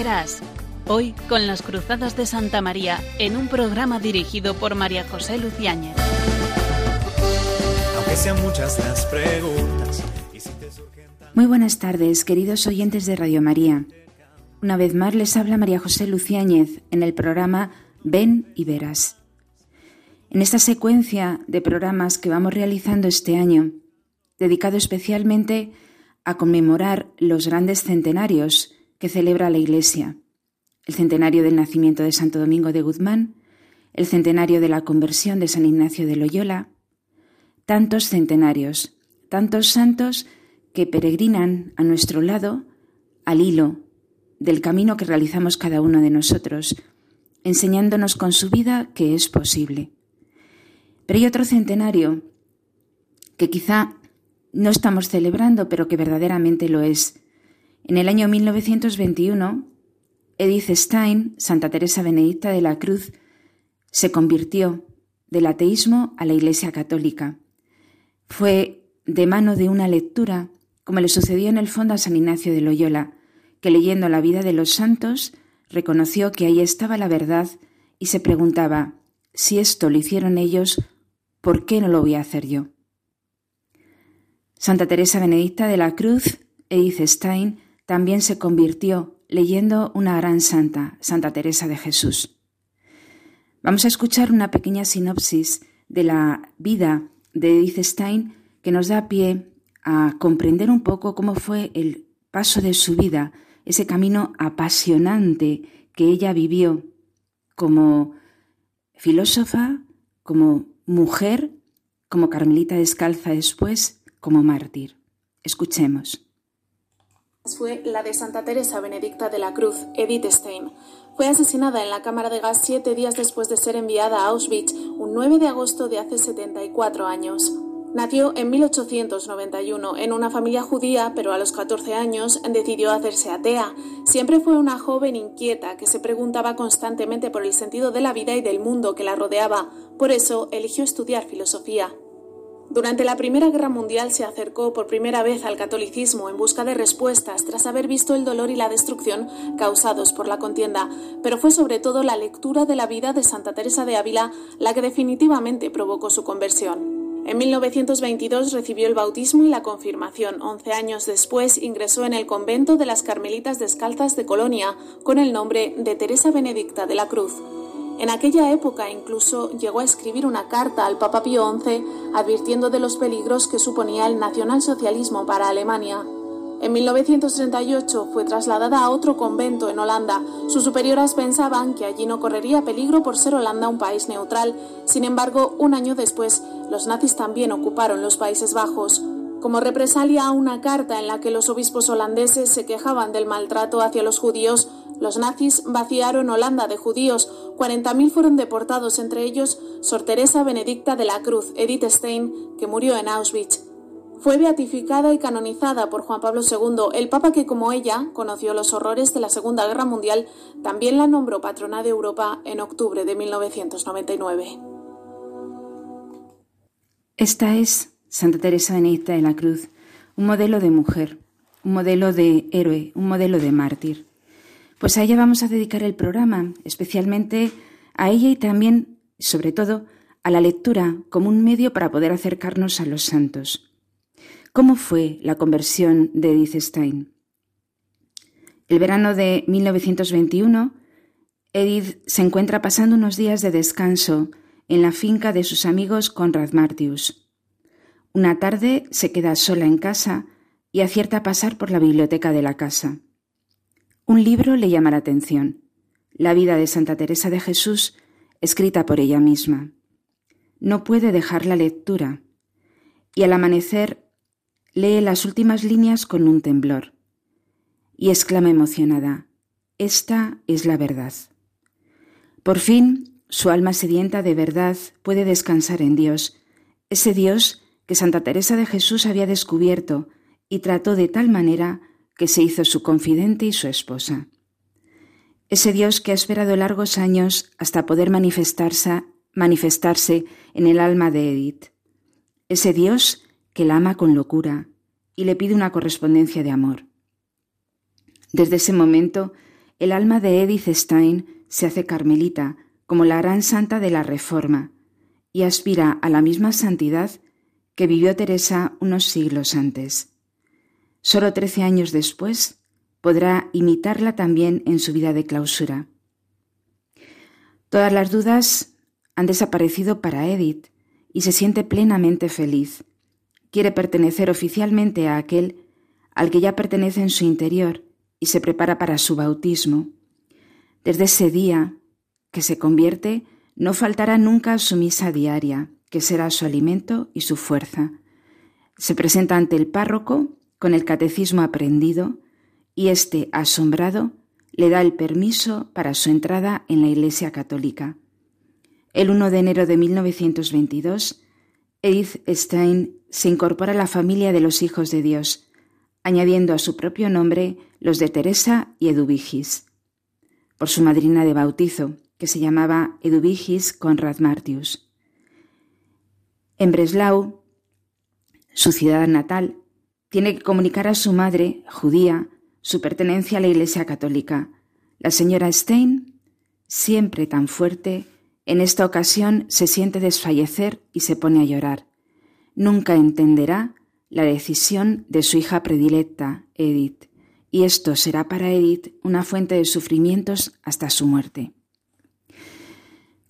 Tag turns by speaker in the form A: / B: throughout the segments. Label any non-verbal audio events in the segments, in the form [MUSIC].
A: verás. Hoy con las Cruzadas de Santa María en un programa dirigido por María José Luciáñez.
B: Aunque sean muchas las preguntas.
C: Muy buenas tardes, queridos oyentes de Radio María. Una vez más les habla María José Luciáñez en el programa Ven y Verás. En esta secuencia de programas que vamos realizando este año, dedicado especialmente a conmemorar los grandes centenarios que celebra la Iglesia, el centenario del nacimiento de Santo Domingo de Guzmán, el centenario de la conversión de San Ignacio de Loyola, tantos centenarios, tantos santos que peregrinan a nuestro lado al hilo del camino que realizamos cada uno de nosotros, enseñándonos con su vida que es posible. Pero hay otro centenario que quizá no estamos celebrando, pero que verdaderamente lo es. En el año 1921, Edith Stein, Santa Teresa Benedicta de la Cruz, se convirtió del ateísmo a la Iglesia Católica. Fue de mano de una lectura, como le sucedió en el fondo a San Ignacio de Loyola, que leyendo la vida de los santos reconoció que ahí estaba la verdad y se preguntaba, si esto lo hicieron ellos, ¿por qué no lo voy a hacer yo? Santa Teresa Benedicta de la Cruz, Edith Stein, también se convirtió leyendo una gran santa, Santa Teresa de Jesús. Vamos a escuchar una pequeña sinopsis de la vida de Edith Stein que nos da pie a comprender un poco cómo fue el paso de su vida, ese camino apasionante que ella vivió como filósofa, como mujer, como carmelita descalza después, como mártir. Escuchemos.
D: Fue la de Santa Teresa Benedicta de la Cruz, Edith Stein. Fue asesinada en la cámara de gas siete días después de ser enviada a Auschwitz, un 9 de agosto de hace 74 años. Nació en 1891 en una familia judía, pero a los 14 años decidió hacerse atea. Siempre fue una joven inquieta que se preguntaba constantemente por el sentido de la vida y del mundo que la rodeaba. Por eso eligió estudiar filosofía. Durante la Primera Guerra Mundial se acercó por primera vez al catolicismo en busca de respuestas tras haber visto el dolor y la destrucción causados por la contienda, pero fue sobre todo la lectura de la vida de Santa Teresa de Ávila la que definitivamente provocó su conversión. En 1922 recibió el bautismo y la confirmación. Once años después ingresó en el convento de las Carmelitas Descalzas de Colonia con el nombre de Teresa Benedicta de la Cruz. En aquella época incluso llegó a escribir una carta al Papa Pío XI advirtiendo de los peligros que suponía el nacionalsocialismo para Alemania. En 1938 fue trasladada a otro convento en Holanda. Sus superioras pensaban que allí no correría peligro por ser Holanda un país neutral. Sin embargo, un año después, los nazis también ocuparon los Países Bajos. Como represalia a una carta en la que los obispos holandeses se quejaban del maltrato hacia los judíos, los nazis vaciaron Holanda de judíos. 40.000 fueron deportados, entre ellos Sor Teresa Benedicta de la Cruz, Edith Stein, que murió en Auschwitz. Fue beatificada y canonizada por Juan Pablo II, el Papa que, como ella, conoció los horrores de la Segunda Guerra Mundial, también la nombró patrona de Europa en octubre de 1999.
C: Esta es Santa Teresa Benedicta de la Cruz, un modelo de mujer, un modelo de héroe, un modelo de mártir. Pues a ella vamos a dedicar el programa, especialmente a ella y también, sobre todo, a la lectura como un medio para poder acercarnos a los santos. ¿Cómo fue la conversión de Edith Stein? El verano de 1921, Edith se encuentra pasando unos días de descanso en la finca de sus amigos Conrad Martius. Una tarde se queda sola en casa y acierta a pasar por la biblioteca de la casa. Un libro le llama la atención, La vida de Santa Teresa de Jesús, escrita por ella misma. No puede dejar la lectura, y al amanecer Lee las últimas líneas con un temblor y exclama emocionada, Esta es la verdad. Por fin, su alma sedienta de verdad puede descansar en Dios, ese Dios que Santa Teresa de Jesús había descubierto y trató de tal manera que se hizo su confidente y su esposa. Ese Dios que ha esperado largos años hasta poder manifestarse, manifestarse en el alma de Edith. Ese Dios que la ama con locura y le pide una correspondencia de amor. Desde ese momento, el alma de Edith Stein se hace carmelita, como la gran santa de la Reforma, y aspira a la misma santidad que vivió Teresa unos siglos antes. Solo trece años después podrá imitarla también en su vida de clausura. Todas las dudas han desaparecido para Edith y se siente plenamente feliz. Quiere pertenecer oficialmente a aquel al que ya pertenece en su interior y se prepara para su bautismo. Desde ese día que se convierte, no faltará nunca su misa diaria, que será su alimento y su fuerza. Se presenta ante el párroco con el catecismo aprendido y éste, asombrado, le da el permiso para su entrada en la Iglesia Católica. El 1 de enero de 1922, Edith Stein se incorpora a la familia de los hijos de Dios, añadiendo a su propio nombre los de Teresa y Eduvigis, por su madrina de bautizo, que se llamaba Eduvigis Conrad Martius. En Breslau, su ciudad natal, tiene que comunicar a su madre, judía, su pertenencia a la Iglesia Católica. La señora Stein, siempre tan fuerte, en esta ocasión se siente desfallecer y se pone a llorar. Nunca entenderá la decisión de su hija predilecta, Edith, y esto será para Edith una fuente de sufrimientos hasta su muerte.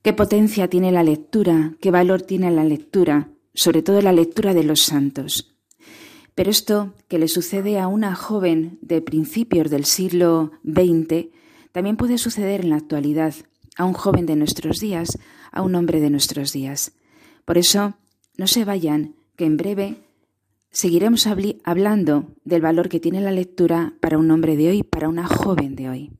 C: ¿Qué potencia tiene la lectura? ¿Qué valor tiene la lectura? Sobre todo la lectura de los santos. Pero esto que le sucede a una joven de principios del siglo XX también puede suceder en la actualidad, a un joven de nuestros días, a un hombre de nuestros días. Por eso, no se vayan, que en breve seguiremos hablando del valor que tiene la lectura para un hombre de hoy, para una joven de hoy.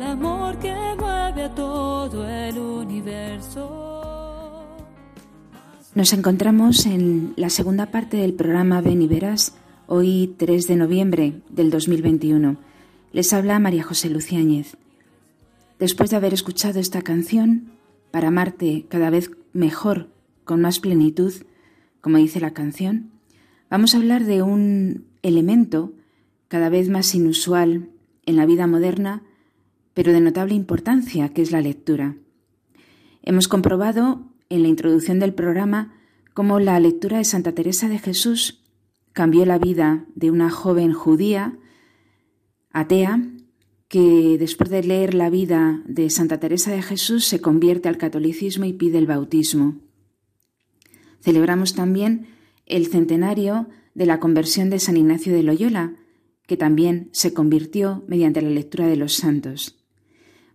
E: el amor que mueve a todo el universo.
C: Nos encontramos en la segunda parte del programa Ven y Verás, hoy 3 de noviembre del 2021. Les habla María José Luciáñez. Después de haber escuchado esta canción, para amarte cada vez mejor, con más plenitud, como dice la canción, vamos a hablar de un elemento cada vez más inusual en la vida moderna pero de notable importancia, que es la lectura. Hemos comprobado en la introducción del programa cómo la lectura de Santa Teresa de Jesús cambió la vida de una joven judía atea que después de leer la vida de Santa Teresa de Jesús se convierte al catolicismo y pide el bautismo. Celebramos también el centenario de la conversión de San Ignacio de Loyola, que también se convirtió mediante la lectura de los santos.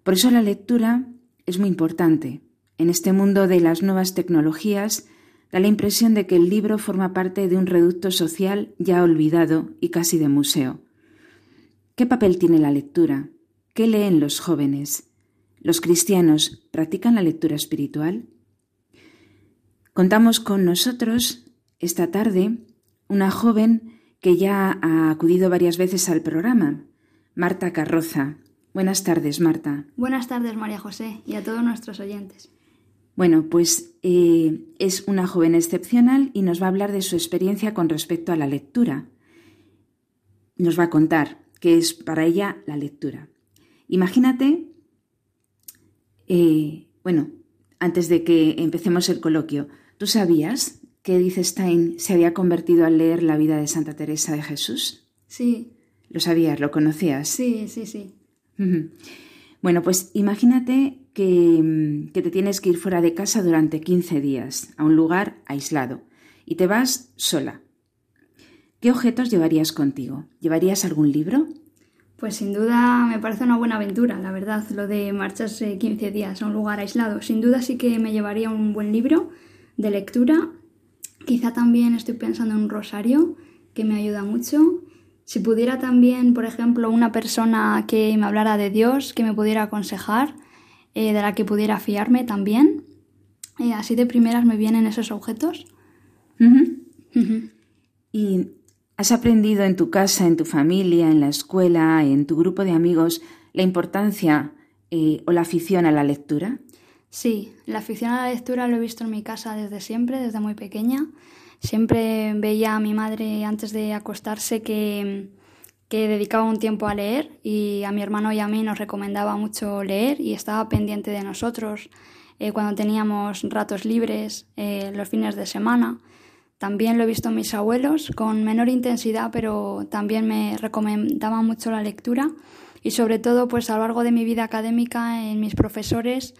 C: Por eso la lectura es muy importante. En este mundo de las nuevas tecnologías da la impresión de que el libro forma parte de un reducto social ya olvidado y casi de museo. ¿Qué papel tiene la lectura? ¿Qué leen los jóvenes? ¿Los cristianos practican la lectura espiritual? Contamos con nosotros esta tarde una joven que ya ha acudido varias veces al programa, Marta Carroza. Buenas tardes, Marta.
F: Buenas tardes, María José, y a todos nuestros oyentes.
C: Bueno, pues eh, es una joven excepcional y nos va a hablar de su experiencia con respecto a la lectura. Nos va a contar qué es para ella la lectura. Imagínate, eh, bueno, antes de que empecemos el coloquio, ¿tú sabías que Edith Stein se había convertido al leer la vida de Santa Teresa de Jesús?
F: Sí.
C: ¿Lo sabías? ¿Lo conocías?
F: Sí, sí, sí.
C: Bueno, pues imagínate que, que, te tienes que ir fuera de casa durante 15 días, a un lugar aislado, y te vas sola. ¿Qué objetos llevarías contigo? ¿Llevarías algún libro?
F: Pues sin duda me parece una buena aventura, la verdad, lo de marcharse 15 días a un lugar aislado. Sin duda sí que me llevaría un buen libro de lectura. Quizá también estoy pensando en un rosario, que me ayuda mucho. Si pudiera también, por ejemplo, una persona que me hablara de Dios, que me pudiera aconsejar, eh, de la que pudiera fiarme también. Eh, así de primeras me vienen esos objetos.
C: ¿Y has aprendido en tu casa, en tu familia, en la escuela, en tu grupo de amigos, la importancia eh, o la afición a la lectura?
F: Sí, la afición a la lectura lo he visto en mi casa desde siempre, desde muy pequeña. Siempre veía a mi madre antes de acostarse que, dedicaba un tiempo a leer y a mi hermano y a mí nos recomendaba mucho leer y estaba pendiente de nosotros eh, cuando teníamos ratos libres eh, los fines de semana. También lo he visto mis abuelos con menor intensidad, pero también me recomendaban mucho la lectura y sobre todo pues a lo largo de mi vida académica en mis profesores,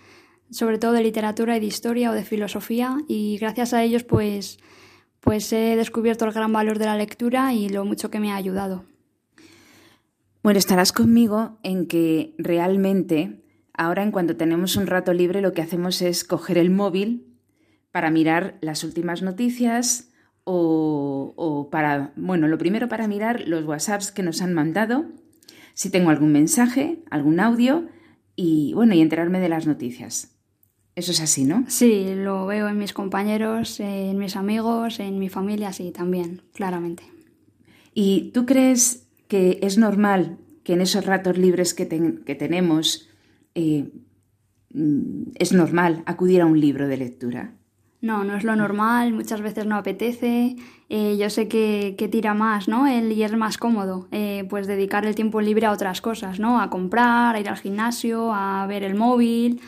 F: sobre todo de literatura y de historia o de filosofía y gracias a ellos pues pues he descubierto el gran valor de la lectura y lo mucho que me ha ayudado.
C: Bueno, estarás conmigo en que realmente ahora en cuanto tenemos un rato libre lo que hacemos es coger el móvil para mirar las últimas noticias o, o, para, bueno, lo primero para mirar los WhatsApps que nos han mandado, si tengo algún mensaje, algún audio y bueno, y enterarme de las noticias. Eso es así, ¿no?
F: Sí, lo veo en mis compañeros, en mis amigos, en mi familia, sí, también, claramente.
C: ¿Y tú crees que es normal que en esos ratos libres que, que tenemos eh, mm, es normal acudir a un libro de lectura?
F: No, no es lo normal, muchas veces no apetece. Eh, yo sé que, que, tira más, ¿no? El, y es más cómodo, eh, pues dedicar el tiempo libre a otras cosas, ¿no? A comprar, a ir al gimnasio, a ver el móvil.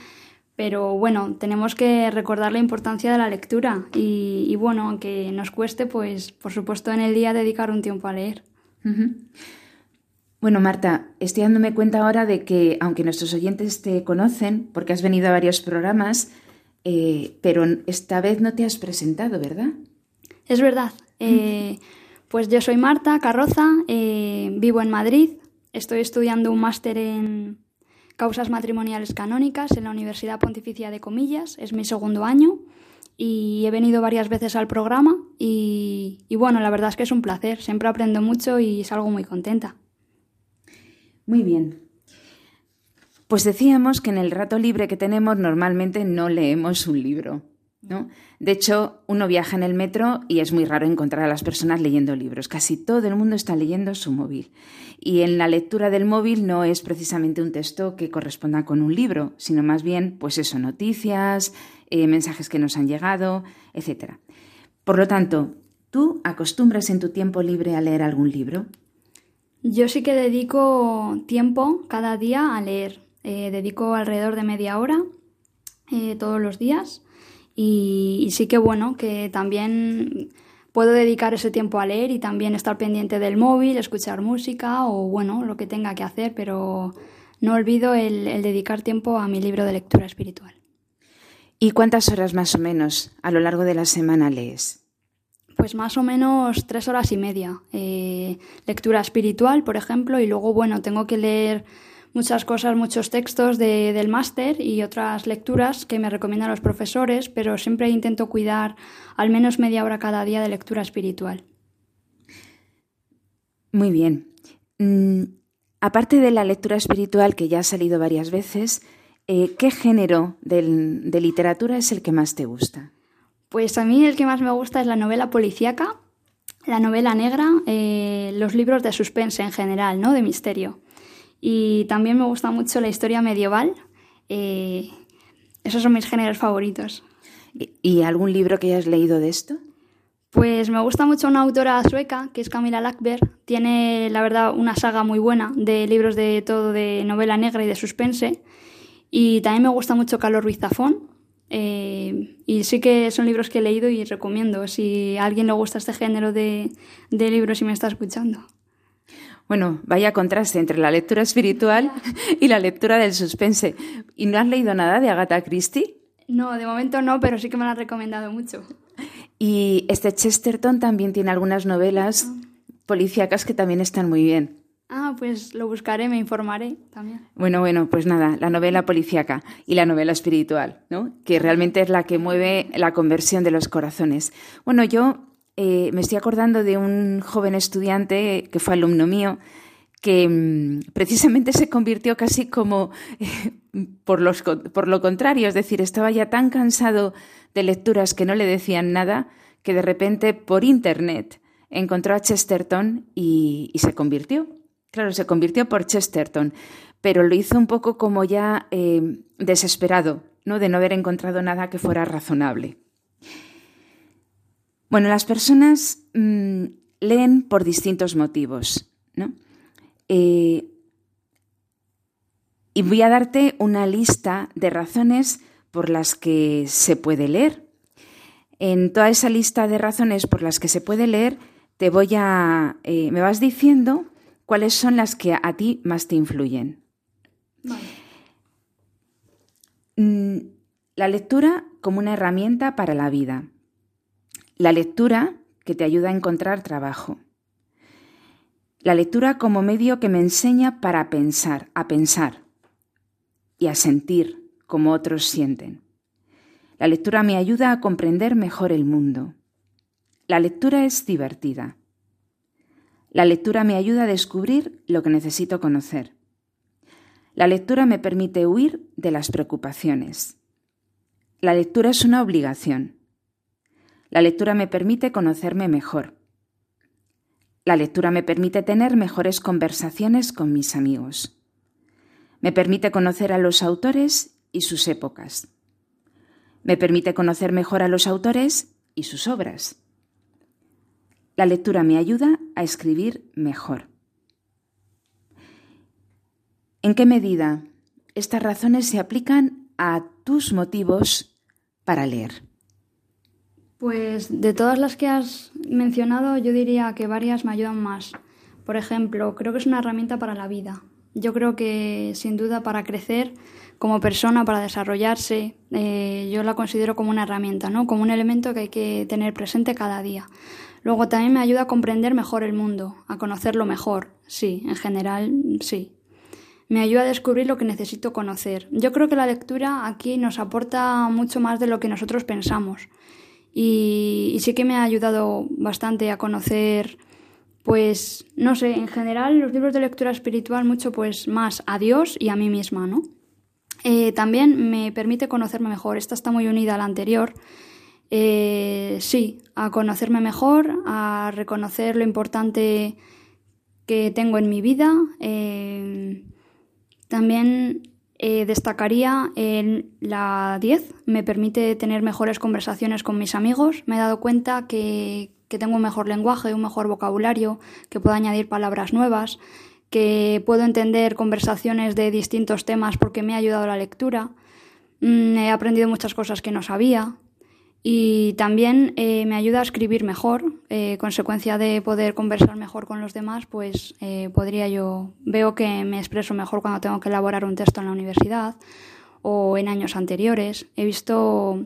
F: Pero bueno, tenemos que recordar la importancia de la lectura y, y, bueno, aunque nos cueste, pues por supuesto en el día dedicar un tiempo a leer.
C: Uh -huh. Bueno, Marta, estoy dándome cuenta ahora de que, aunque nuestros oyentes te conocen, porque has venido a varios programas, eh, pero esta vez no te has presentado, ¿verdad?
F: Es verdad. Eh, pues yo soy Marta Carroza, eh, vivo en Madrid, estoy estudiando un máster en causas matrimoniales canónicas en la Universidad Pontificia de Comillas, es mi segundo año y he venido varias veces al programa y, bueno, la verdad es que es un placer, siempre aprendo mucho y salgo muy contenta.
C: Muy bien. Pues decíamos que en el rato libre que tenemos normalmente no leemos un libro. ¿no? De hecho, uno viaja en el metro y es muy raro encontrar a las personas leyendo libros. Casi todo el mundo está leyendo su móvil. Y en la lectura del móvil no es precisamente un texto que corresponda con un libro, sino más bien, pues eso, noticias, eh, mensajes que nos han llegado, etc. Por lo tanto, ¿tú acostumbras en tu tiempo libre a leer algún libro?
F: Yo sí que dedico tiempo cada día a leer. Eh, dedico alrededor de media hora eh, todos los días y, sí que bueno, que también puedo dedicar ese tiempo a leer y también estar pendiente del móvil, escuchar música o bueno, lo que tenga que hacer, pero no olvido el, dedicar tiempo a mi libro de lectura espiritual.
C: ¿Y cuántas horas más o menos a lo largo de la semana lees?
F: Pues más o menos tres horas y media. Eh, lectura espiritual, por ejemplo, y luego, bueno, tengo que leer muchas cosas, muchos textos del máster y otras lecturas que me recomiendan los profesores, pero siempre intento cuidar al menos media hora cada día de lectura espiritual.
C: Muy bien. Mm, aparte de la lectura espiritual que ya ha salido varias veces, eh, ¿qué género de literatura es el que más te gusta?
F: Pues a mí el que más me gusta es la novela policíaca, la novela negra, eh, los libros de suspense en general, ¿no? De misterio. Y también me gusta mucho la historia medieval. Eh, esos son mis géneros favoritos.
C: ¿Y algún libro que hayas leído de esto?
F: Pues me gusta mucho una autora sueca, que es Camila Lackberg. Tiene, la verdad, una saga muy buena de libros de todo de novela negra y de suspense. Y también me gusta mucho Carlos Ruiz Zafón. Eh, y sí que son libros que he leído y recomiendo si a alguien le gusta este género de, de libros y me está escuchando.
C: Bueno, vaya contraste entre la lectura espiritual y la lectura del suspense. ¿Y no has leído nada de Agatha Christie?
F: No, de momento no, pero sí que me lo han recomendado mucho.
C: Y este Chesterton también tiene algunas novelas ah. policíacas que también están muy bien.
F: Ah, pues lo buscaré, me informaré también.
C: Bueno, bueno, pues nada, la novela policíaca y la novela espiritual, ¿no? Que realmente es la que mueve la conversión de los corazones. Bueno, yo eh, me estoy acordando de un joven estudiante que fue alumno mío que mm, precisamente se convirtió casi como [LAUGHS] por, lo contrario, es decir, estaba ya tan cansado de lecturas que no le decían nada que de repente por Internet encontró a Chesterton y, se convirtió. Claro, se convirtió por Chesterton, pero lo hizo un poco como ya eh, desesperado, ¿no? De no haber encontrado nada que fuera razonable. Bueno, las personas mm, leen por distintos motivos, ¿no? Eh, y voy a darte una lista de razones por las que se puede leer. En toda esa lista de razones por las que se puede leer, te voy a. Eh, me vas diciendo cuáles son las que a ti más te influyen. Mm, la lectura como una herramienta para la vida. La lectura que te ayuda a encontrar trabajo. La lectura como medio que me enseña para pensar, a pensar y a sentir como otros sienten. La lectura me ayuda a comprender mejor el mundo. La lectura es divertida. La lectura me ayuda a descubrir lo que necesito conocer. La lectura me permite huir de las preocupaciones. La lectura es una obligación. La lectura me permite conocerme mejor. La lectura me permite tener mejores conversaciones con mis amigos. Me permite conocer a los autores y sus épocas. Me permite conocer mejor a los autores y sus obras. La lectura me ayuda a escribir mejor. ¿En qué medida estas razones se aplican a tus motivos para leer?
F: Pues de todas las que has mencionado, yo diría que varias me ayudan más. Por ejemplo, creo que es una herramienta para la vida. Yo creo que sin duda para crecer como persona, para desarrollarse, eh, yo la considero como una herramienta, ¿no? Como un elemento que hay que tener presente cada día. Luego también me ayuda a comprender mejor el mundo, a conocerlo mejor. Sí, en general, sí. Me ayuda a descubrir lo que necesito conocer. Yo creo que la lectura aquí nos aporta mucho más de lo que nosotros pensamos y, sí que me ha ayudado bastante a conocer pues no sé, en general los libros de lectura espiritual mucho pues más a Dios y a mí misma, ¿no? Eh, también me permite conocerme mejor, esta está muy unida a la anterior, eh, sí, a conocerme mejor, a reconocer lo importante que tengo en mi vida, eh, también eh, destacaría la 10, me permite tener mejores conversaciones con mis amigos. Me he dado cuenta que, tengo un mejor lenguaje, un mejor vocabulario, que puedo añadir palabras nuevas, que puedo entender conversaciones de distintos temas porque me ha ayudado la lectura. Mm, he aprendido muchas cosas que no sabía. Y también eh, me ayuda a escribir mejor. Eh, consecuencia de poder conversar mejor con los demás, pues eh, podría yo, veo que me expreso mejor cuando tengo que elaborar un texto en la universidad o en años anteriores. He visto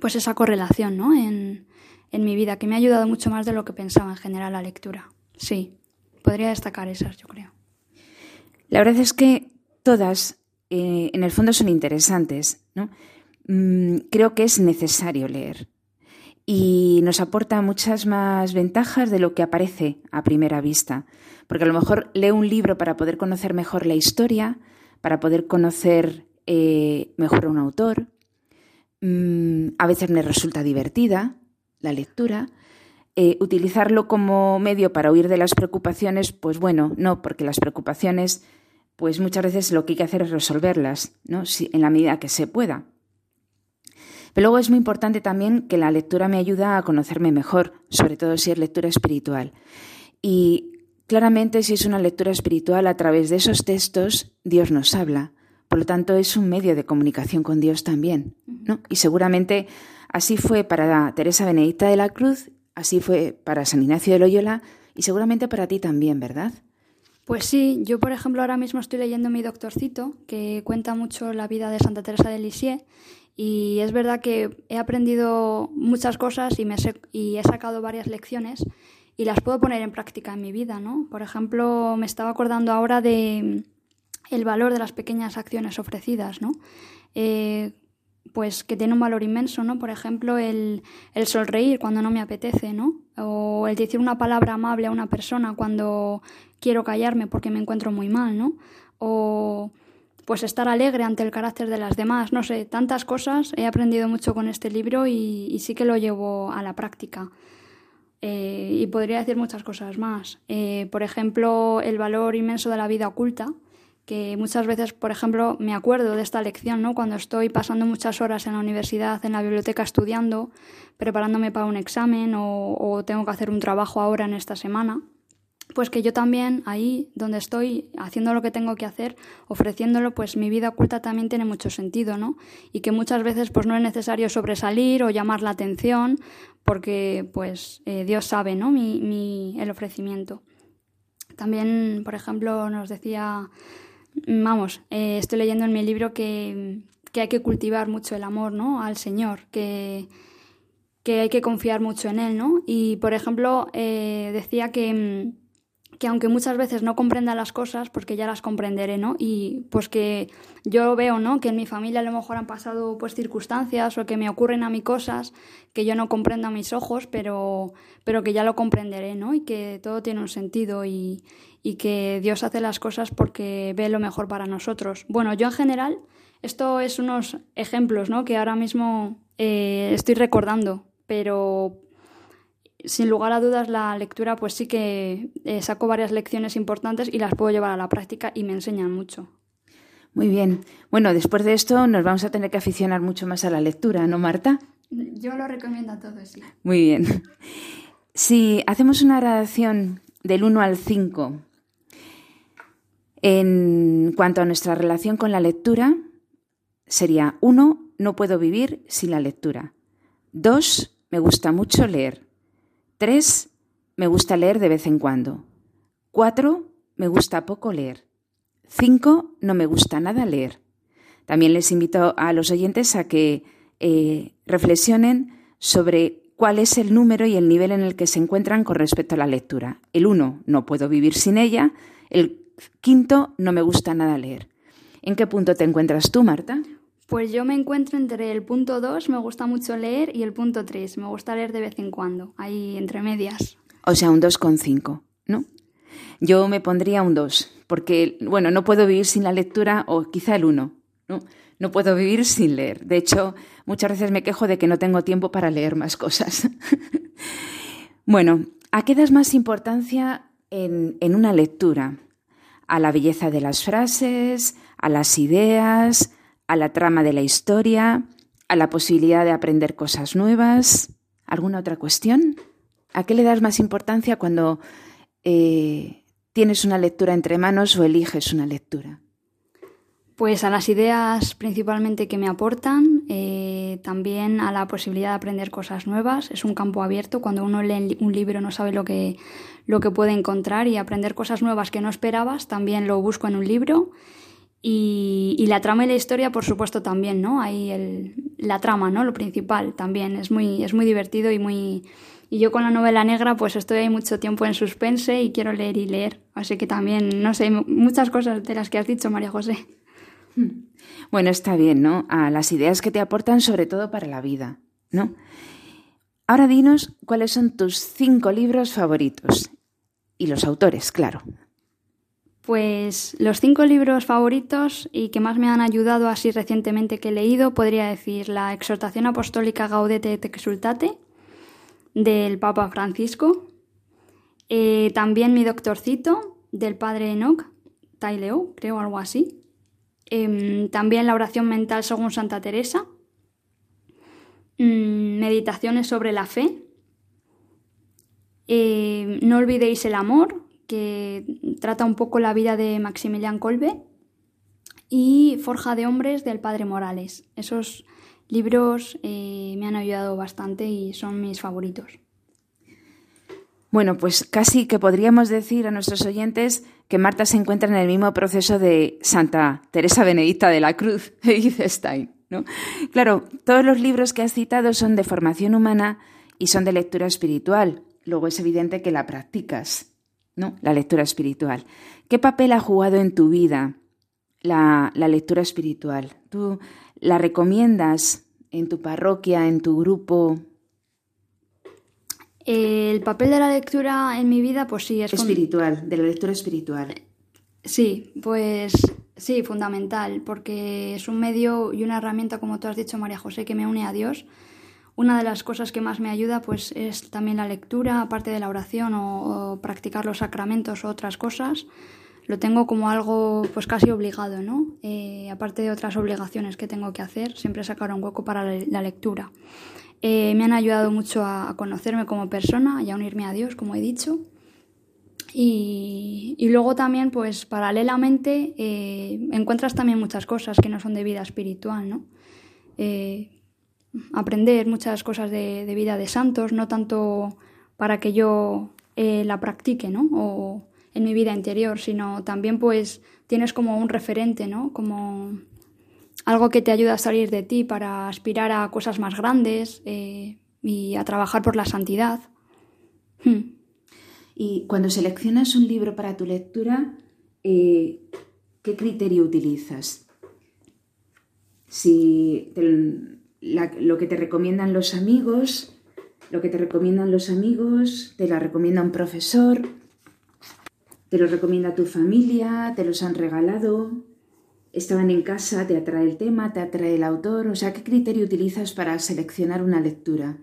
F: pues esa correlación ¿no? en, en mi vida, que me ha ayudado mucho más de lo que pensaba en general la lectura. Sí, podría destacar esas, yo creo.
C: La verdad es que todas, en el fondo, son interesantes, ¿no? Mm, creo que es necesario leer y nos aporta muchas más ventajas de lo que aparece a primera vista. Porque a lo mejor leo un libro para poder conocer mejor la historia, para poder conocer eh, mejor a un autor. Mm, a veces me resulta divertida la lectura. Eh, utilizarlo como medio para huir de las preocupaciones, pues bueno, no, porque las preocupaciones, pues muchas veces lo que hay que hacer es resolverlas, ¿no? en la medida que se pueda. Pero luego es muy importante también que la lectura me ayuda a conocerme mejor, sobre todo si es lectura espiritual. Y claramente si es una lectura espiritual, a través de esos textos Dios nos habla. Por lo tanto, es un medio de comunicación con Dios también. ¿no? Y seguramente así fue para Teresa Benedicta de la Cruz, así fue para San Ignacio de Loyola y seguramente para ti también, ¿verdad?
F: Pues sí, yo por ejemplo ahora mismo estoy leyendo mi doctorcito, que cuenta mucho la vida de Santa Teresa de Lisieux, y es verdad que he aprendido muchas cosas y, me he sacado varias lecciones y las puedo poner en práctica en mi vida, ¿no? Por ejemplo, me estaba acordando ahora de el valor de las pequeñas acciones ofrecidas, ¿no? Eh, pues que tiene un valor inmenso, ¿no? Por ejemplo, el, el sonreír cuando no me apetece, ¿no? O el decir una palabra amable a una persona cuando quiero callarme porque me encuentro muy mal, ¿no? O pues estar alegre ante el carácter de las demás, no sé, tantas cosas. He aprendido mucho con este libro y, sí que lo llevo a la práctica. Eh, y podría decir muchas cosas más. Eh, por ejemplo, el valor inmenso de la vida oculta, que muchas veces, por ejemplo, me acuerdo de esta lección, ¿no? Cuando estoy pasando muchas horas en la universidad, en la biblioteca estudiando, preparándome para un examen o, o tengo que hacer un trabajo ahora en esta semana pues que yo también ahí donde estoy haciendo lo que tengo que hacer, ofreciéndolo, pues mi vida oculta también tiene mucho sentido, ¿no? Y que muchas veces pues no es necesario sobresalir o llamar la atención, porque pues eh, Dios sabe, ¿no? Mi, mi, el ofrecimiento. También, por ejemplo, nos decía, vamos, eh, estoy leyendo en mi libro que, que, hay que cultivar mucho el amor, ¿no? Al Señor, que que hay que confiar mucho en él, ¿no? Y, por ejemplo, eh, decía que, que aunque muchas veces no comprenda las cosas, pues que ya las comprenderé, ¿no? Y pues que yo veo, ¿no? Que en mi familia a lo mejor han pasado pues circunstancias o que me ocurren a mí cosas que yo no comprendo a mis ojos, pero, pero que ya lo comprenderé, ¿no? Y que todo tiene un sentido y, y que Dios hace las cosas porque ve lo mejor para nosotros. Bueno, yo en general, esto es unos ejemplos, ¿no? Que ahora mismo eh, estoy recordando, pero sin lugar a dudas la lectura pues sí que eh, saco varias lecciones importantes y las puedo llevar a la práctica y me enseñan mucho.
C: Muy bien. Bueno, después de esto nos vamos a tener que aficionar mucho más a la lectura, ¿no, Marta?
F: Yo lo recomiendo a todos, sí.
C: Muy bien. Si hacemos una gradación del 1 al 5 en cuanto a nuestra relación con la lectura, sería 1, no puedo vivir sin la lectura. 2, me gusta mucho leer. Tres, me gusta leer de vez en cuando. Cuatro, me gusta poco leer. Cinco, no me gusta nada leer. También les invito a los oyentes a que eh, reflexionen sobre cuál es el número y el nivel en el que se encuentran con respecto a la lectura. El uno, no puedo vivir sin ella. El quinto, no me gusta nada leer. ¿En qué punto te encuentras tú, Marta?
F: Pues yo me encuentro entre el punto 2, me gusta mucho leer, y el punto 3, me gusta leer de vez en cuando, ahí entre medias.
C: O sea, un 2,5, ¿no? Yo me pondría un 2, porque, bueno, no puedo vivir sin la lectura, o quizá el 1, ¿no? No puedo vivir sin leer. De hecho, muchas veces me quejo de que no tengo tiempo para leer más cosas. [LAUGHS] bueno, ¿a qué das más importancia en, en una lectura? ¿A la belleza de las frases? ¿A las ideas? A la trama de la historia, a la posibilidad de aprender cosas nuevas. ¿Alguna otra cuestión? ¿A qué le das más importancia cuando eh, tienes una lectura entre manos o eliges una lectura?
F: Pues a las ideas principalmente que me aportan, eh, también a la posibilidad de aprender cosas nuevas. Es un campo abierto. Cuando uno lee un libro no sabe lo que, lo que puede encontrar y aprender cosas nuevas que no esperabas, también lo busco en un libro. Y, la trama y la historia, por supuesto, también, ¿no? Ahí el, la trama, ¿no? Lo principal también. Es muy, es muy divertido y muy... Y yo con la novela negra, pues estoy ahí mucho tiempo en suspense y quiero leer y leer. Así que también, no sé, muchas cosas de las que has dicho, María José.
C: Bueno, está bien, ¿no? A las ideas que te aportan, sobre todo para la vida, ¿no? Ahora dinos cuáles son tus cinco libros favoritos. Y los autores, claro.
F: Pues los cinco libros favoritos y que más me han ayudado así recientemente que he leído, podría decir la Exhortación Apostólica Gaudete et Exultate del Papa Francisco, eh, también Mi Doctorcito del Padre Enoch, Taileo, creo algo así, em, también la oración mental según Santa Teresa, mm, meditaciones sobre la fe, eh, No olvidéis el amor que trata un poco la vida de Maximilian Kolbe, y Forja de Hombres del Padre Morales. Esos libros eh, me han ayudado bastante y son mis favoritos.
C: Bueno, pues casi que podríamos decir a nuestros oyentes que Marta se encuentra en el mismo proceso de Santa Teresa Benedicta de la Cruz dice Stein. ¿no? Claro, todos los libros que has citado son de formación humana y son de lectura espiritual. Luego es evidente que la practicas. ¿No? La lectura espiritual. ¿Qué papel ha jugado en tu vida la, lectura espiritual? ¿Tú la recomiendas en tu parroquia, en tu grupo?
F: El papel de la lectura en mi vida, pues sí, es
C: espiritual, de la lectura espiritual.
F: Sí, pues sí, fundamental, porque es un medio y una herramienta, como tú has dicho, María José, que me une a Dios una de las cosas que más me ayuda pues es también la lectura, aparte de la oración o, practicar los sacramentos o otras cosas. Lo tengo como algo pues casi obligado, ¿no? Eh, aparte de otras obligaciones que tengo que hacer, siempre sacar un hueco para la lectura. Eh, me han ayudado mucho a, conocerme como persona y a unirme a Dios, como he dicho. Y, luego también, pues paralelamente, eh, encuentras también muchas cosas que no son de vida espiritual, ¿no? Aprender muchas cosas de, vida de santos, no tanto para que yo eh, la practique, ¿no? O en mi vida interior, sino también pues tienes como un referente, ¿no? Como algo que te ayuda a salir de ti para aspirar a cosas más grandes eh, y a trabajar por la santidad.
C: Y cuando seleccionas un libro para tu lectura, eh, ¿qué criterio utilizas? Si lo que te recomiendan los amigos, lo que te recomiendan los amigos, te la recomienda un profesor, te lo recomienda tu familia, te los han regalado, estaban en casa, te atrae el tema, te atrae el autor, o sea, ¿qué criterio utilizas para seleccionar una lectura?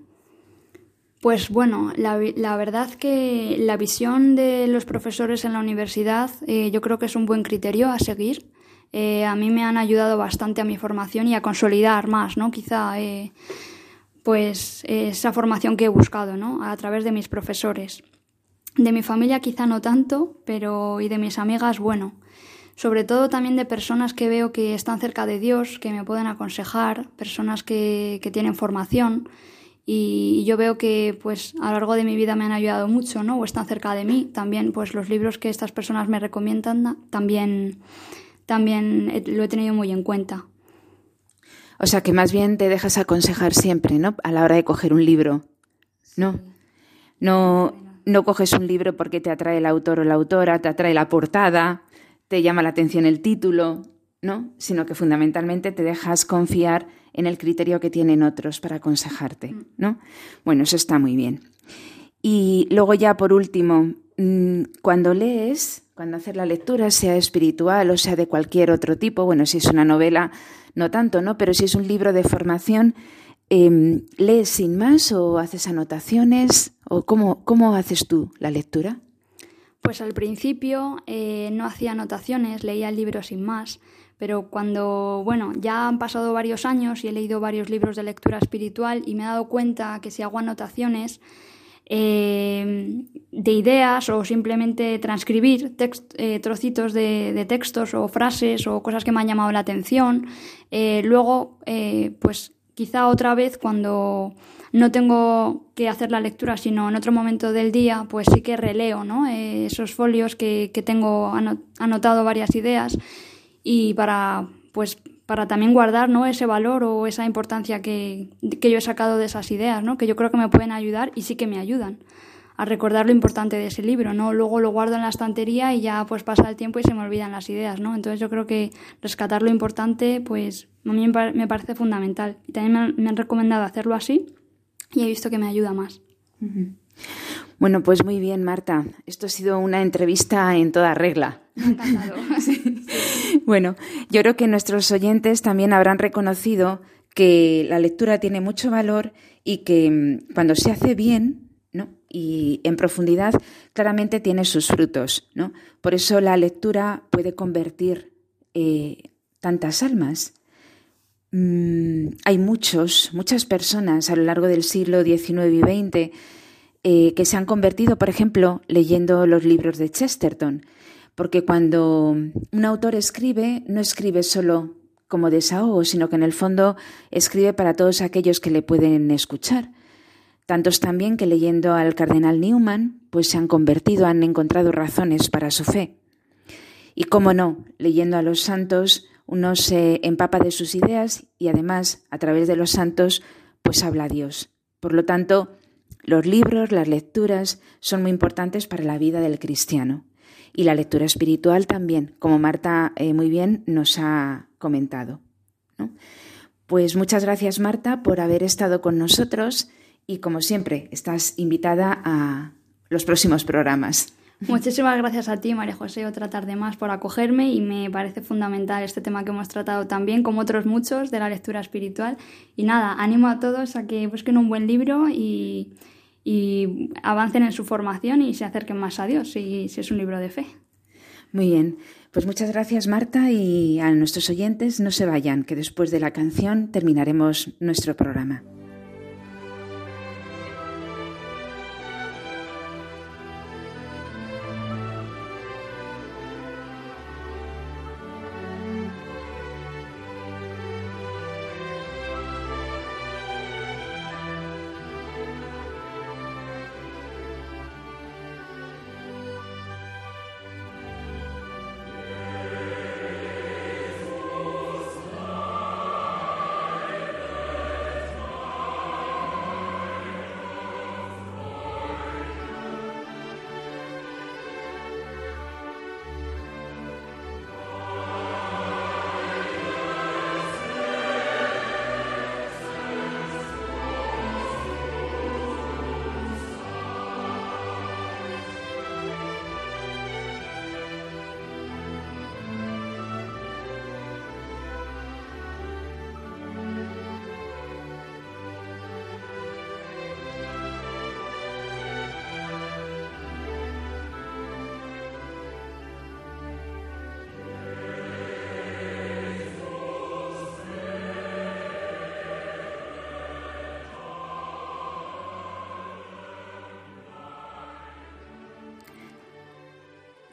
F: Pues bueno, la, verdad que la visión de los profesores en la universidad eh, yo creo que es un buen criterio a seguir eh, a mí me han ayudado bastante a mi formación y a consolidar más, ¿no? Quizá eh, pues esa formación que he buscado, ¿no? A través de mis profesores. De mi familia quizá no tanto, pero y de mis amigas, bueno. Sobre todo también de personas que veo que están cerca de Dios, que me pueden aconsejar, personas que, que tienen formación y yo veo que pues a lo largo de mi vida me han ayudado mucho, ¿no? O están cerca de mí. También pues los libros que estas personas me recomiendan también también lo he tenido muy en cuenta.
C: O sea que más bien te dejas aconsejar siempre, ¿no? A la hora de coger un libro, ¿no? No, no coges un libro porque te atrae el autor o la autora, te atrae la portada, te llama la atención el título, ¿no? Sino que fundamentalmente te dejas confiar en el criterio que tienen otros para aconsejarte, ¿no? Bueno, eso está muy bien. Y luego ya por último, mm, cuando lees, cuando hacer la lectura, sea espiritual o sea de cualquier otro tipo, bueno, si es una novela, no tanto, ¿no? Pero si es un libro de formación, em, ¿lees sin más o haces anotaciones? ¿O cómo, cómo haces tú la lectura?
F: Pues al principio eh, no hacía anotaciones, leía el libro sin más, pero cuando, bueno, ya han pasado varios años y he leído varios libros de lectura espiritual y me he dado cuenta que si hago anotaciones, eh, de ideas o simplemente transcribir eh, trocitos de, textos o frases o cosas que me han llamado la atención. Eh, luego, pues quizá otra vez cuando no tengo que hacer la lectura, sino en otro momento del día, pues sí que releo ¿no? esos folios que, que tengo anotado varias ideas y para pues para también guardar ¿no? ese valor o esa importancia que, yo he sacado de esas ideas, ¿no? que yo creo que me pueden ayudar y sí que me ayudan a recordar lo importante de ese libro, ¿no? Luego lo guardo en la estantería y ya pues pasa el tiempo y se me olvidan las ideas, ¿no? Entonces yo creo que rescatar lo importante pues a mí me parece fundamental. Y también me han, recomendado hacerlo así y he visto que me ayuda más.
C: Bueno, pues muy bien, Marta. Esto ha sido una entrevista en toda regla. [LAUGHS] Bueno, yo creo que nuestros oyentes también habrán reconocido que la lectura tiene mucho valor y que mm, cuando se hace bien ¿no? y en profundidad, claramente tiene sus frutos. ¿no? Por eso la lectura puede convertir eh, tantas almas. Mm, hay muchos, muchas personas a lo largo del siglo XIX y XX eh, que se han convertido, por ejemplo, leyendo los libros de Chesterton porque cuando un autor escribe, no escribe solo como desahogo, sino que en el fondo escribe para todos aquellos que le pueden escuchar. Tantos también que leyendo al cardenal Newman, pues se han convertido, han encontrado razones para su fe. Y cómo no, leyendo a los santos, uno se empapa de sus ideas y además, a través de los santos, pues habla a Dios. Por lo tanto, los libros, las lecturas son muy importantes para la vida del cristiano y la lectura espiritual también, como Marta eh, muy bien nos ha comentado. Pues muchas gracias Marta por haber estado con nosotros y como siempre estás invitada a los próximos programas.
F: Muchísimas gracias a ti, María José, otra tarde más por acogerme y me parece fundamental este tema que hemos tratado también, como otros muchos, de la lectura espiritual. Y nada, animo a todos a que busquen un buen libro y, y avancen en su formación y se acerquen más a Dios si, es un libro de fe.
C: Muy bien, pues muchas gracias Marta y a nuestros oyentes no se vayan, que después de la canción terminaremos nuestro programa.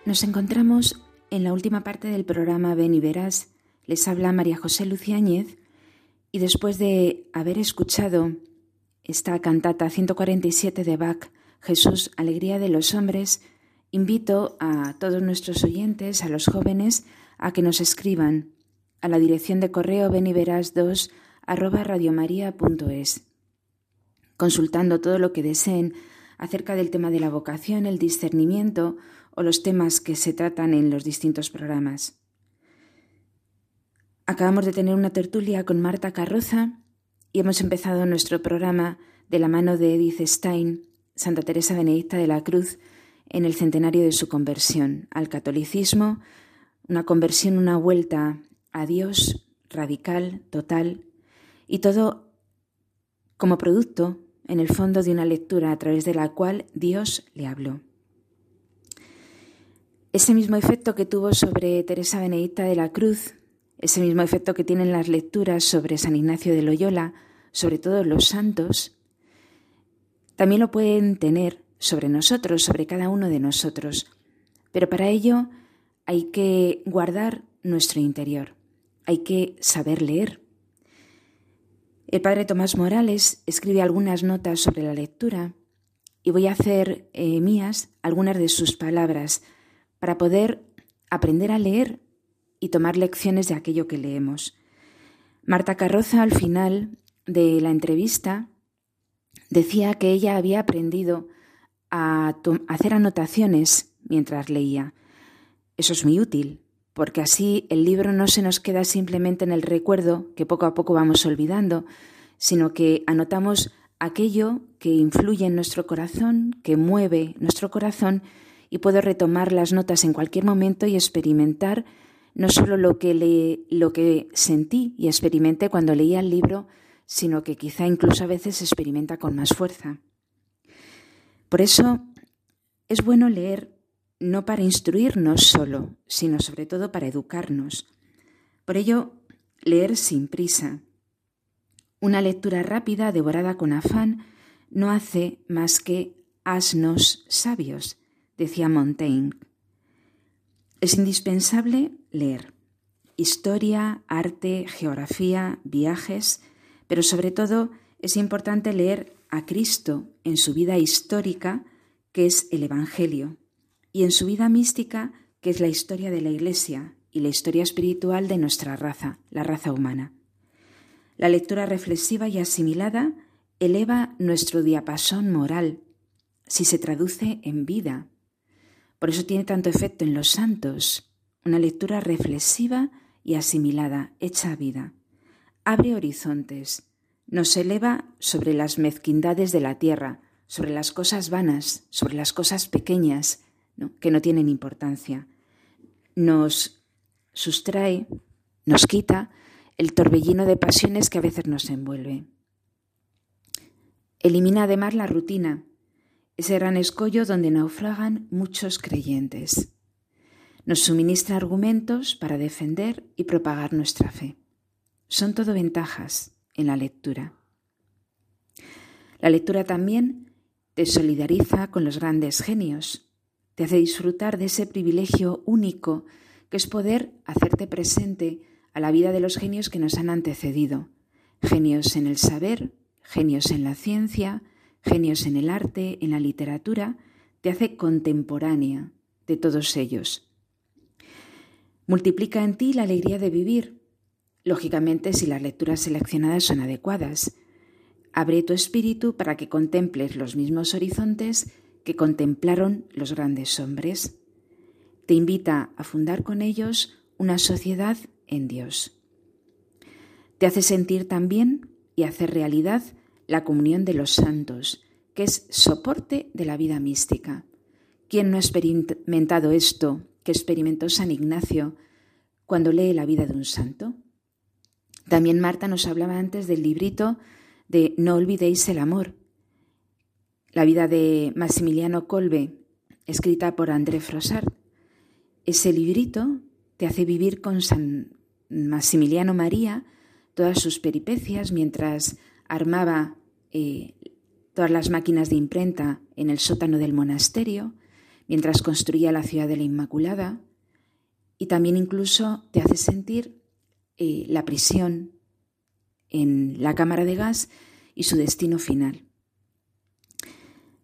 C: Nos encontramos en la última parte del programa Ven y Verás. Les habla María José Luciáñez y después de haber escuchado esta cantata 147 de Bach, Jesús, Alegría de los Hombres, invito a todos nuestros oyentes, a los jóvenes, a que nos escriban a la dirección de correo beniveras2 arroba radiomaria.es, consultando todo lo que deseen acerca del tema de la vocación, el discernimiento o los temas que se tratan en los distintos programas. Acabamos de tener una tertulia con Marta Carroza y hemos empezado nuestro programa de la mano de Edith Stein, Santa Teresa Benedicta de la Cruz, en el centenario de su conversión al catolicismo, una conversión, una vuelta a Dios radical, total, y todo como producto, en el fondo, de una lectura a través de la cual Dios le habló. Ese mismo efecto que tuvo sobre Teresa Benedicta de la Cruz, ese mismo efecto que tienen las lecturas sobre San Ignacio de Loyola, sobre todos los santos, también lo pueden tener sobre nosotros, sobre cada uno de nosotros. Pero para ello hay que guardar nuestro interior, hay que saber leer. El padre Tomás Morales escribe algunas notas sobre la lectura y voy a hacer eh, mías algunas de sus palabras para poder aprender a leer y tomar lecciones de aquello que leemos. Marta Carroza al final de la entrevista decía que ella había aprendido a hacer anotaciones mientras leía. Eso es muy útil, porque así el libro no se nos queda simplemente en el recuerdo que poco a poco vamos olvidando, sino que anotamos aquello que influye en nuestro corazón, que mueve nuestro corazón, y puedo retomar las notas en cualquier momento y experimentar no solo lo que, lo que sentí y experimenté cuando leía el libro, sino que quizá incluso a veces experimenta con más fuerza. Por eso es bueno leer no para instruirnos solo, sino sobre todo para educarnos. Por ello, leer sin prisa. Una lectura rápida, devorada con afán, no hace más que asnos sabios, decía Montaigne. Es indispensable leer historia, arte, geografía, viajes, pero sobre todo es importante leer a Cristo en su vida histórica, que es el Evangelio, y en su vida mística, que es la historia de la Iglesia y la historia espiritual de nuestra raza, la raza humana. La lectura reflexiva y asimilada eleva nuestro diapasón moral, si se traduce en vida. Por eso tiene tanto efecto en los santos, una lectura reflexiva y asimilada, hecha a vida. Abre horizontes, nos eleva sobre las mezquindades de la tierra, sobre las cosas vanas, sobre las cosas pequeñas, que no tienen importancia. Nos sustrae, nos quita el torbellino de pasiones que a veces nos envuelve. Elimina además la rutina, ese gran escollo donde naufragan muchos creyentes. Nos suministra argumentos para defender y propagar nuestra fe. Son todo ventajas en la lectura. La lectura también te solidariza con los grandes genios, te hace disfrutar de ese privilegio único que es poder hacerte presente a la vida de los genios que nos han antecedido, genios en el saber, genios en la ciencia, genios en el arte, en la literatura, te hace contemporánea de todos ellos. Multiplica en ti la alegría de vivir, lógicamente si las lecturas seleccionadas son adecuadas. Abre tu espíritu para que contemples los mismos horizontes que contemplaron los grandes hombres. Te invita a fundar con ellos una sociedad en Dios. Te hace sentir también y hacer realidad la comunión de los santos, que es soporte de la vida mística. ¿Quién no ha experimentado esto que experimentó San Ignacio cuando lee la vida de un santo? También Marta nos hablaba antes del librito de No olvidéis el amor, la vida de Maximiliano Kolbe, escrita por André Frossard. Ese librito te hace vivir con San Maximiliano María todas sus peripecias mientras armaba todas las máquinas de imprenta en el sótano del monasterio, mientras construía la ciudad de la Inmaculada, y también incluso te hace sentir eh, la prisión en la cámara de gas y su destino final.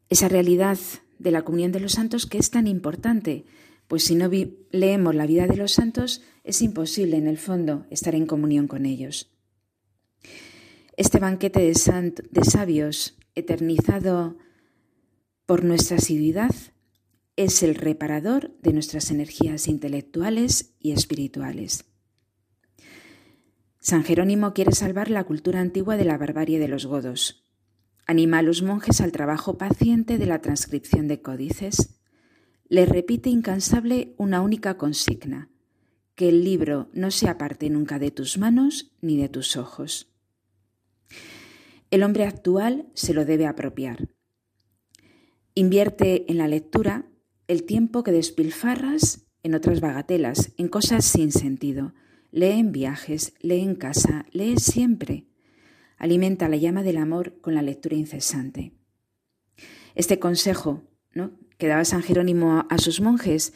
C: Esa realidad de la comunión de los santos que es tan importante, pues si no leemos la vida de los santos es imposible en el fondo estar en comunión con ellos. Este banquete de, de sabios eternizado por nuestra asiduidad es el reparador de nuestras energías intelectuales y espirituales. San Jerónimo quiere salvar la cultura antigua de la barbarie de los godos. Anima a los monjes al trabajo paciente de la transcripción de códices. Le repite incansable una única consigna, que el libro no se aparte nunca de tus manos ni de tus ojos. El hombre actual se lo debe apropiar. Invierte en la lectura el tiempo que despilfarras en otras bagatelas, en cosas sin sentido, Lee en viajes, lee en casa, lee siempre. Alimenta la llama del amor con la lectura incesante. Este consejo ¿no? que daba San Jerónimo a sus monjes,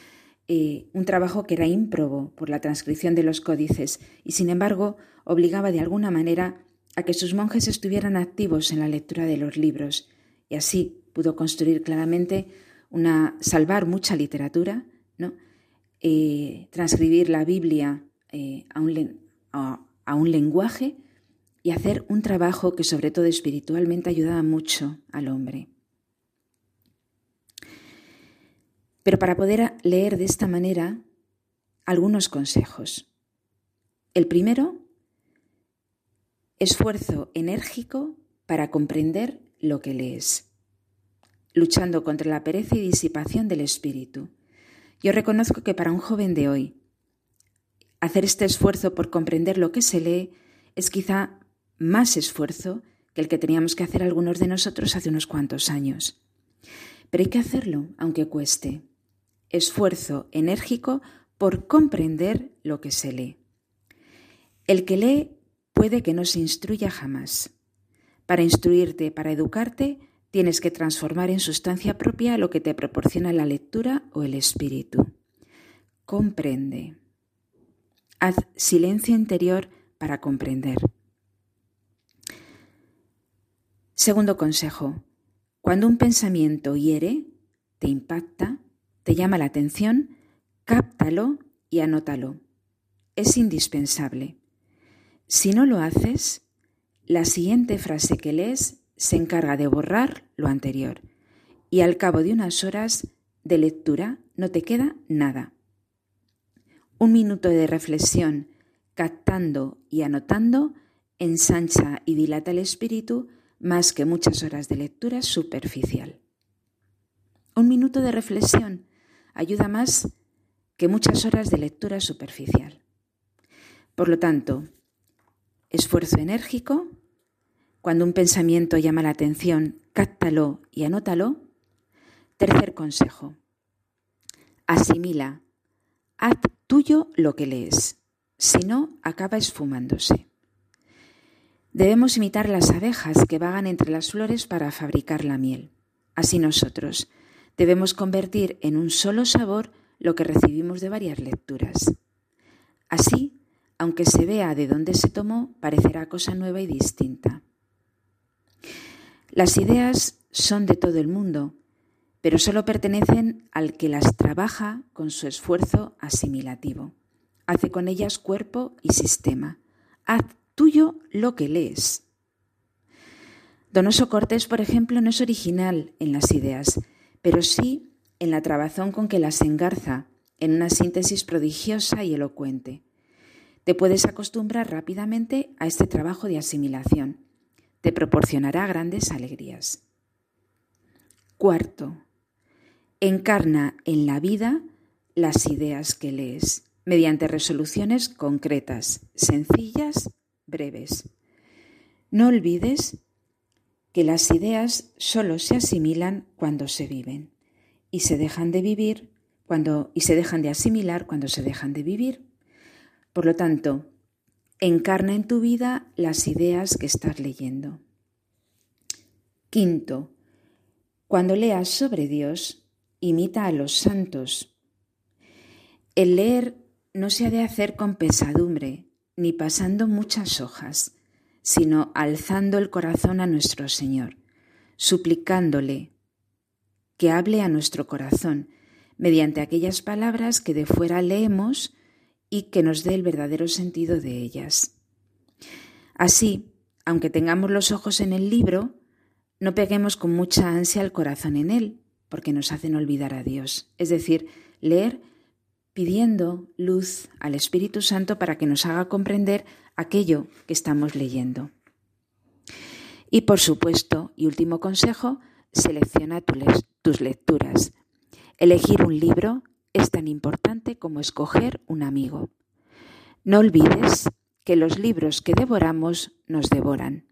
C: eh, un trabajo que era ímprobo por la transcripción de los códices y sin embargo obligaba de alguna manera a que sus monjes estuvieran activos en la lectura de los libros y así pudo construir claramente una salvar mucha literatura, ¿no? Eh, transcribir la Biblia eh, a, un, a un lenguaje y hacer un trabajo que sobre todo espiritualmente ayudaba mucho al hombre. Pero para poder leer de esta manera, algunos consejos. El primero, esfuerzo enérgico para comprender lo que lees, luchando contra la pereza y disipación del espíritu. Yo reconozco que para un joven de hoy, hacer este esfuerzo por comprender lo que se lee es quizá más esfuerzo que el que teníamos que hacer algunos de nosotros hace unos cuantos años. Pero hay que hacerlo, aunque cueste. Esfuerzo enérgico por comprender lo que se lee. El que lee puede que no se instruya jamás. Para instruirte, para educarte, tienes que transformar en sustancia propia lo que te proporciona la lectura o el espíritu. Comprende. Haz silencio interior para comprender. Segundo consejo. Cuando un pensamiento hiere, te impacta, te llama la atención, cáptalo y anótalo. Es indispensable. Si no lo haces, la siguiente frase que lees se encarga de borrar lo anterior y al cabo de unas horas de lectura no te queda nada. Un minuto de reflexión, captando y anotando, ensancha y dilata el espíritu más que muchas horas de lectura superficial. Un minuto de reflexión ayuda más que muchas horas de lectura superficial. Por lo tanto, esfuerzo enérgico, cuando un pensamiento llama la atención, cáptalo y anótalo. Tercer consejo, asimila, haz tuyo lo que lees, si no, acaba esfumándose. Debemos imitar las abejas que vagan entre las flores para fabricar la miel. Así nosotros debemos convertir en un solo sabor lo que recibimos de varias lecturas. Así, aunque se vea de dónde se tomó, parecerá cosa nueva y distinta. Las ideas son de todo el mundo, pero solo pertenecen al que las trabaja con su esfuerzo asimilativo. Hace con ellas cuerpo y sistema. Haz tuyo lo que lees. Donoso Cortés, por ejemplo, no es original en las ideas, pero sí en la trabazón con que las engarza en una síntesis prodigiosa y elocuente. Te puedes acostumbrar rápidamente a este trabajo de asimilación. Te proporcionará grandes alegrías. Cuarto, encarna en la vida las ideas que lees mediante resoluciones concretas, sencillas breves. No olvides que las ideas solo se asimilan cuando se viven y se dejan de vivir cuando y se dejan de asimilar cuando se dejan de vivir. Por lo tanto, encarna en tu vida las ideas que estás leyendo. Quinto, cuando leas sobre Dios, imita a los santos. El leer no se ha de hacer con pesadumbre, ni pasando muchas hojas, sino alzando el corazón a nuestro Señor, suplicándole que hable a nuestro corazón mediante aquellas palabras que de fuera leemos y que nos dé el verdadero sentido de ellas. Así, aunque tengamos los ojos en el libro, no peguemos con mucha ansia el corazón en él, porque nos hacen olvidar a Dios. Es decir, leer pidiendo luz al Espíritu Santo para que nos haga comprender aquello que estamos leyendo. Y por supuesto, y último consejo, selecciona tus lecturas. Elegir un libro es tan importante como escoger un amigo. No olvides que los libros que devoramos nos devoran.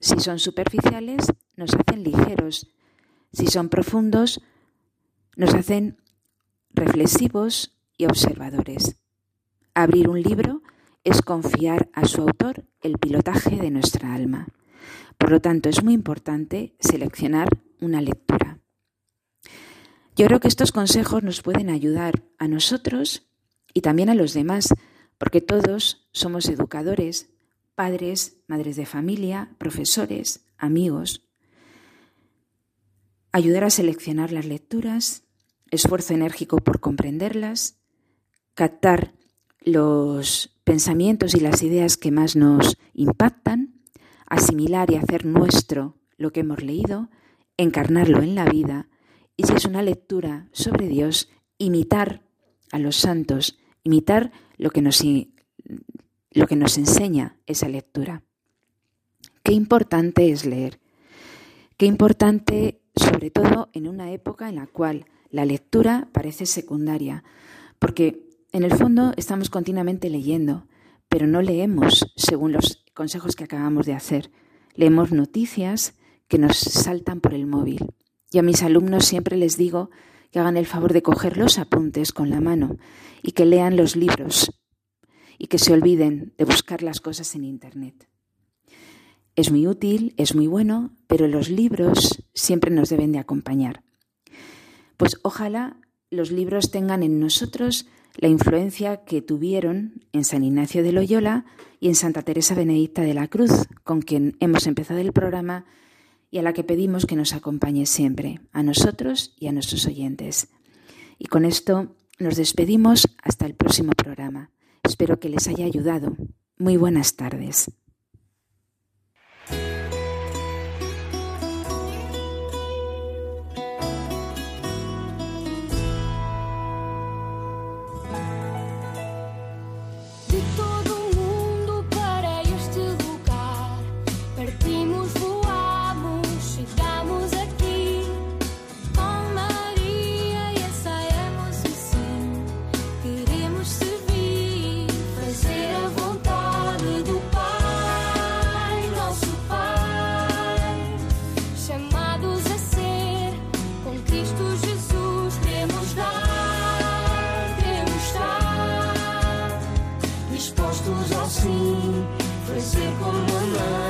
C: Si son superficiales, nos hacen ligeros. Si son profundos, nos hacen reflexivos y observadores. Abrir un libro es confiar a su autor el pilotaje de nuestra alma. Por lo tanto, es muy importante seleccionar una lectura. Yo creo que estos consejos nos pueden ayudar a nosotros y también a los demás, porque todos somos educadores, padres, madres de familia, profesores, amigos. Ayudar a seleccionar las lecturas, esfuerzo enérgico por comprenderlas, captar los pensamientos y las ideas que más nos impactan, asimilar y hacer nuestro lo que hemos leído, encarnarlo en la vida y si es una lectura sobre Dios, imitar a los santos, imitar lo que nos, lo que nos enseña esa lectura. Qué importante es leer. Qué importante, sobre todo en una época en la cual la lectura parece secundaria, porque en el fondo estamos continuamente leyendo, pero no leemos según los consejos que acabamos de hacer. Leemos noticias que nos saltan por el móvil. Y a mis alumnos siempre les digo que hagan el favor de coger los apuntes con la mano y que lean los libros y que se olviden de buscar las cosas en Internet. Es muy útil, es muy bueno, pero los libros siempre nos deben de acompañar. Pues ojalá los libros tengan en nosotros la influencia que tuvieron en San Ignacio de Loyola y en Santa Teresa Benedicta de la Cruz, con quien hemos empezado el programa y a la que pedimos que nos acompañe siempre, a nosotros y a nuestros oyentes. Y con esto nos despedimos hasta el próximo programa. Espero que les haya ayudado. Muy buenas tardes.
G: ser como amar.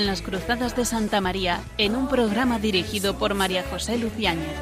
A: con las Cruzadas de Santa María en un programa dirigido por María José Luciáñez.